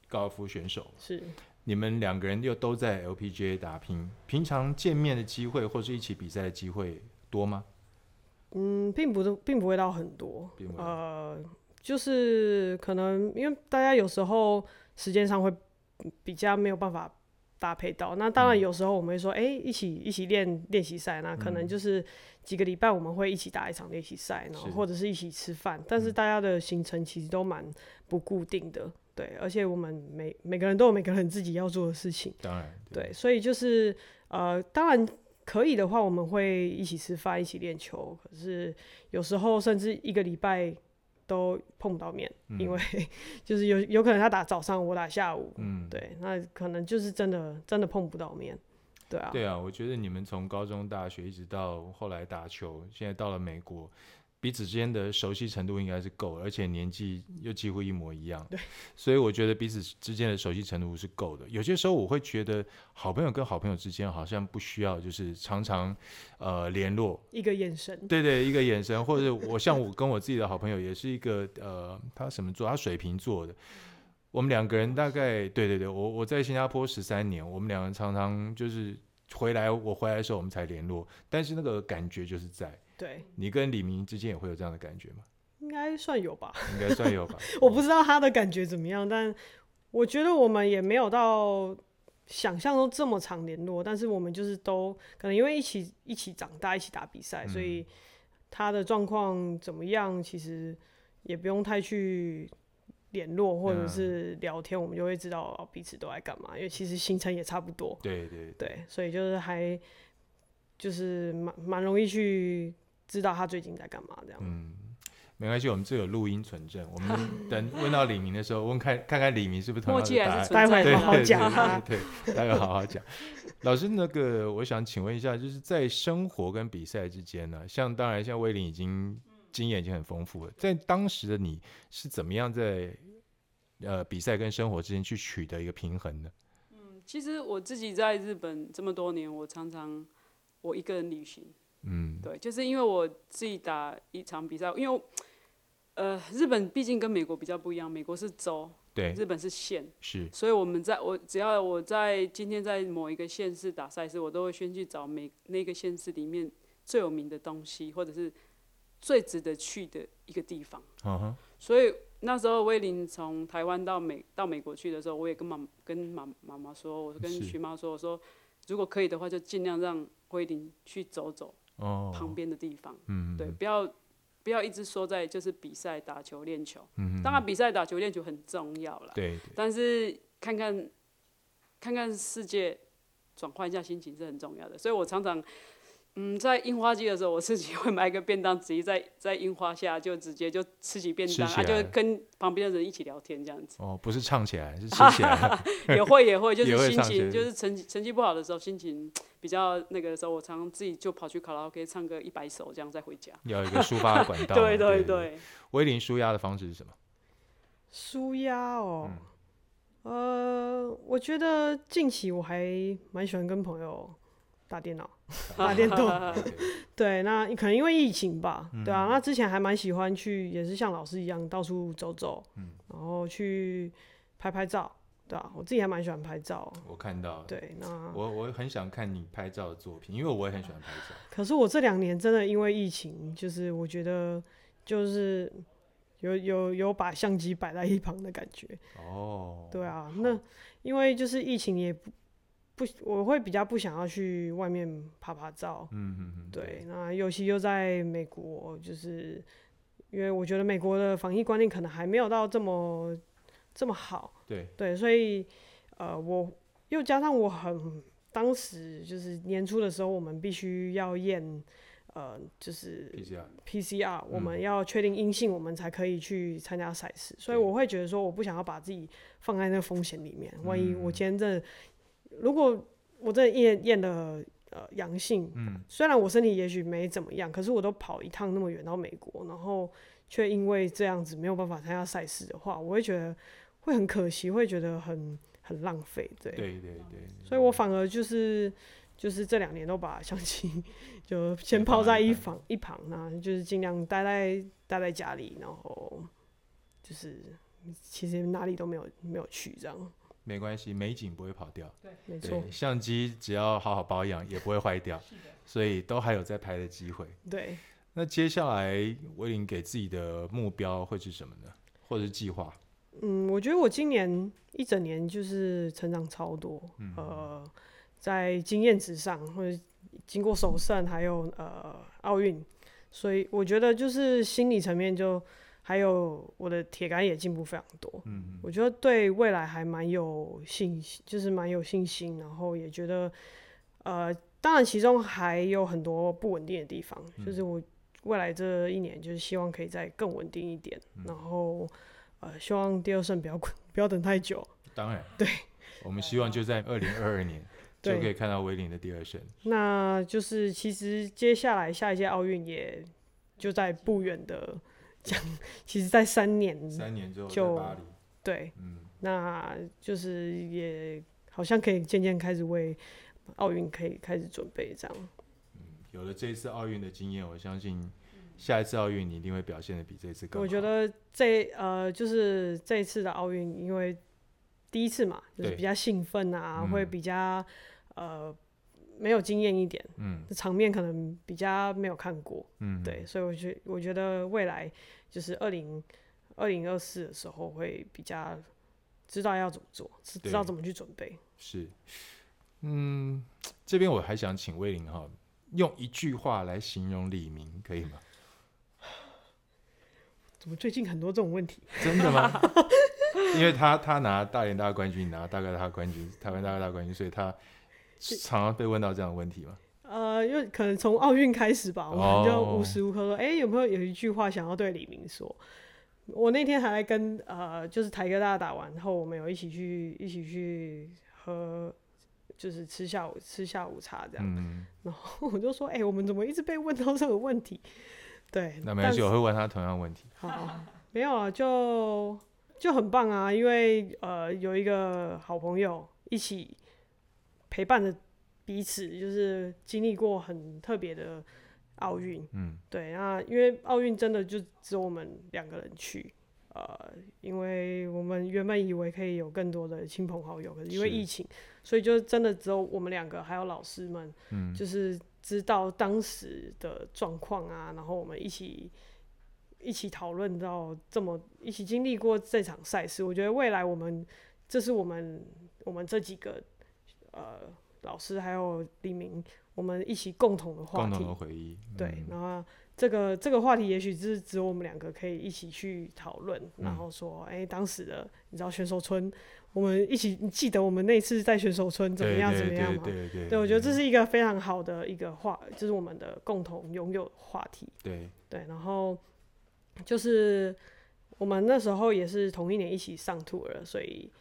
高尔夫选手，是你们两个人又都在 LPGA 打拼，平常见面的机会或是一起比赛的机会多吗？嗯，并不是，并不会到很多，呃，就是可能因为大家有时候时间上会比较没有办法搭配到，那当然有时候我们会说，哎、嗯欸，一起一起练练习赛，那可能就是几个礼拜我们会一起打一场练习赛，然后或者是一起吃饭，但是大家的行程其实都蛮不固定的，对，而且我们每每个人都有每个人自己要做的事情，当然，对，对，所以就是呃，当然。可以的话，我们会一起吃饭，一起练球。可是有时候甚至一个礼拜都碰不到面，嗯、因为 就是有有可能他打早上，我打下午。嗯，对，那可能就是真的真的碰不到面。对啊，对啊，我觉得你们从高中、大学一直到后来打球，现在到了美国。彼此之间的熟悉程度应该是够，而且年纪又几乎一模一样，对，所以我觉得彼此之间的熟悉程度是够的。有些时候我会觉得，好朋友跟好朋友之间好像不需要就是常常呃联络，一个眼神，对对，一个眼神，或者我像我跟我自己的好朋友也是一个呃，他什么座？他水瓶座的，我们两个人大概对对对，我我在新加坡十三年，我们两个人常常就是回来，我回来的时候我们才联络，但是那个感觉就是在。对，你跟李明之间也会有这样的感觉吗？应该算有吧，应该算有吧。我不知道他的感觉怎么样，但我觉得我们也没有到想象中这么常联络。但是我们就是都可能因为一起一起长大，一起打比赛，嗯，所以他的状况怎么样，其实也不用太去联络或者是聊天，嗯，我们就会知道彼此都在干嘛。因为其实行程也差不多。对对对，对，所以就是还就是蛮蛮容易去。知道他最近在干嘛这样。嗯，没关系，我们这有录音存证。我们 等问到李明的时候，问看看看李明是不是同样的答案。待会好好讲啊。对，待会好好讲。老师，那个我想请问一下，就是在生活跟比赛之间呢，像当然像威林已经经验已经很丰富了，在当时的你是怎么样在呃比赛跟生活之间去取得一个平衡呢？嗯，其实我自己在日本这么多年，我常常我一个人旅行。嗯，对，就是因为我自己打一场比赛，因为呃，日本毕竟跟美国比较不一样，美国是州，对，日本是县，是，所以我们在我只要我在今天在某一个县市打赛事，我都会先去找每那个县市里面最有名的东西，或者是最值得去的一个地方。Uh-huh. 所以那时候威林从台湾到美到美国去的时候，我也跟妈跟妈妈妈说，我跟徐妈说，我说如果可以的话，就尽量让威林去走走。哦，旁边的地方，嗯，对，不要不要一直说在就是比赛打球练球，嗯，当然比赛打球练球很重要了，对，但是看看看看世界，转换一下心情是很重要的，所以我常常。嗯，在樱花季的时候，我自己会买一个便当，直接在在樱花下就直接就吃起便当，啊，就跟旁边的人一起聊天这样子。哦，不是唱起来，是吃起来。也会也会，就是心情就是成绩成绩不好的时候，心情比较那个的时候，我常常自己就跑去卡拉 OK 唱个一百首，这样再回家。要一个抒发的管道。对对对。威林舒压的方式是什么？舒压哦，嗯，呃，我觉得近期我还蛮喜欢跟朋友。打电脑，打电动，对，那可能因为疫情吧，对啊，那之前还蛮喜欢去，也是像老师一样到处走走，嗯然后去拍拍照，对啊，我自己还蛮喜欢拍照。我看到，对，那我我很想看你拍照的作品，因为我也很喜欢拍照。可是我这两年真的因为疫情，就是我觉得就是有有有把相机摆在一旁的感觉。哦，对啊，那因为就是疫情也不。不，我会比较不想要去外面拍拍照。嗯嗯嗯。对，那尤其又在美国，就是因为我觉得美国的防疫观念可能还没有到这么这么好。对。对，所以呃，我又加上我很当时就是年初的时候，我们必须要验呃，就是 PCR。PCR，我们要确定阴性，我们才可以去参加赛事。所以我会觉得说，我不想要把自己放在那个风险里面，万一我今天真的。如果我这验验了呃阳性，嗯，虽然我身体也许没怎么样，可是我都跑一趟那么远到美国，然后却因为这样子没有办法参加赛事的话，我会觉得会很可惜，会觉得很很浪费。对，对对对，所以我反而就是就是这两年都把相机就先抛在一旁一旁，那就是尽量待在待在家里，然后就是其实哪里都没有没有去这样。没关系，美景不会跑掉。对，没错。相机只要好好保养，也不会坏掉。所以都还有在拍的机会。对。那接下来威林给自己的目标会是什么呢？或者是计划？嗯，我觉得我今年一整年就是成长超多。嗯、呃，在经验值上，或者经过首胜，还有呃奥运，所以我觉得就是心理层面就。还有我的铁杆也进步非常多，嗯嗯，我觉得对未来还蛮有信心，就是蛮有信心，然后也觉得，呃，当然其中还有很多不稳定的地方，嗯，就是我未来这一年就是希望可以再更稳定一点，嗯，然后呃，希望第二胜不要不要等太久。当然，对，我们希望就在二零二二年 就可以看到威廉的第二胜。那就是其实接下来下一届奥运也就在不远的。讲，其实，在三年，三年之后就对，嗯，那就是也好像可以渐渐开始为奥运可以开始准备这样。嗯，有了这一次奥运的经验，我相信下一次奥运你一定会表现的比这次更好。我觉得这呃，就是这一次的奥运，因为第一次嘛，就是比较兴奋啊，会比较呃。没有经验一点，嗯，场面可能比较没有看过，嗯，对，所以我觉我觉得未来就是二零二零二四的时候会比较知道要怎么做，知道怎么去准备。是，嗯，这边我还想请魏玲哈，用一句话来形容李明，可以吗？怎么最近很多这种问题？真的吗？因为他他拿大连大冠军，拿大概大冠军，台湾大概大冠军，所以他。常常被问到这样的问题吗？呃，因为可能从奥运开始吧，我们就无时无刻说，哎、欸，有没有有一句话想要对李明说？我那天还来跟呃，就是台哥大打完后，我们有一起去一起去喝，就是吃下午吃下午茶这样。嗯、然后我就说，哎、欸，我们怎么一直被问到这个问题？对，那没关系，我会问他同样问题。好，没有啊，就就很棒啊，因为呃，有一个好朋友一起。陪伴着彼此，就是经历过很特别的奥运。嗯，对那，因为奥运真的就只有我们两个人去，呃，因为我们原本以为可以有更多的亲朋好友，可是因为疫情，所以就真的只有我们两个，还有老师们，嗯，就是知道当时的状况啊，然后我们一起一起讨论到这么一起经历过这场赛事。我觉得未来我们，这是我们我们这几个。呃，老师还有李明，我们一起共同的话题，共同的回忆，嗯、对。然后这个这个话题，也许是只有我们两个可以一起去讨论，嗯、然后说，哎、欸，当时的你知道选手村，我们一起，你记得我们那次在选手村怎么样怎么样吗？对对对，我觉得这是一个非常好的一个话，就是我们的共同拥有的话题。对对，然后就是我们那时候也是同一年一起上 tour 了，所以。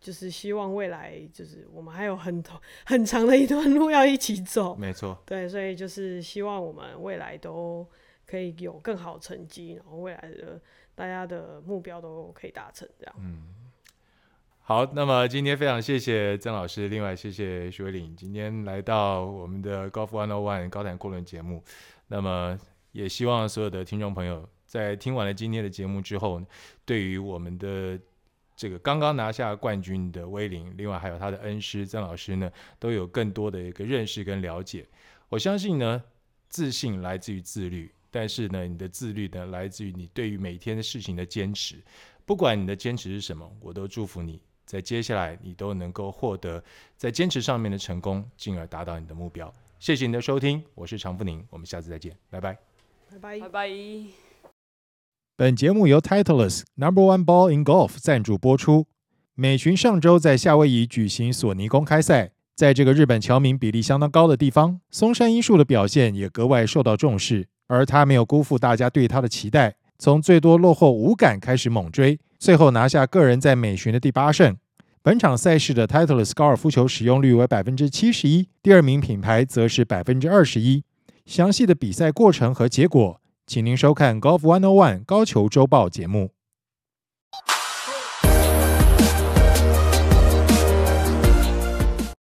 就是希望未来，就是我们还有很多很长的一段路要一起走。没错，对，所以就是希望我们未来都可以有更好成绩，然后未来的大家的目标都可以达成，这样。嗯，好，那么今天非常谢谢曾老师，另外谢谢徐威霖今天来到我们的 Golf 101高谈阔论节目。那么也希望所有的听众朋友在听完了今天的节目之后，对于我们的。这个刚刚拿下冠军的威灵，另外还有他的恩师曾老师呢，都有更多的一个认识跟了解。我相信呢，自信来自于自律，但是呢，你的自律呢，来自于你对于每天的事情的坚持。不管你的坚持是什么，我都祝福你在接下来你都能够获得在坚持上面的成功，进而达到你的目标。谢谢你的收听，我是常富宁，我们下次再见，拜拜，拜拜，拜拜。本节目由 Titleist Number One Ball in Golf 赞助播出。美巡上周在夏威夷举行索尼公开赛，在这个日本侨民比例相当高的地方，松山英树的表现也格外受到重视。而他没有辜负大家对他的期待，从最多落后五杆开始猛追，最后拿下个人在美巡的第八胜。本场赛事的 Titleist 高尔夫球使用率为百分之七十一，第二名品牌则是百分之二十一。详细的比赛过程和结果。请您收看 golf one o one 高球周报节目。